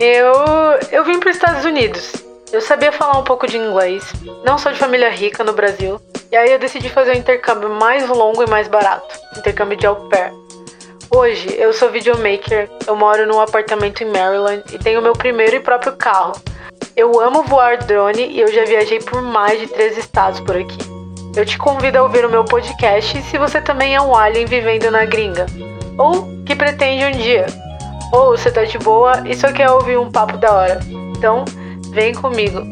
Eu, eu vim para os Estados Unidos. Eu sabia falar um pouco de inglês, não sou de família rica no Brasil, e aí eu decidi fazer um intercâmbio mais longo e mais barato intercâmbio de au pair. Hoje eu sou videomaker, eu moro num apartamento em Maryland e tenho meu primeiro e próprio carro. Eu amo voar drone e eu já viajei por mais de três estados por aqui. Eu te convido a ouvir o meu podcast se você também é um alien vivendo na gringa, ou que pretende um dia. Ou você tá de boa e só quer ouvir um papo da hora. Então, vem comigo.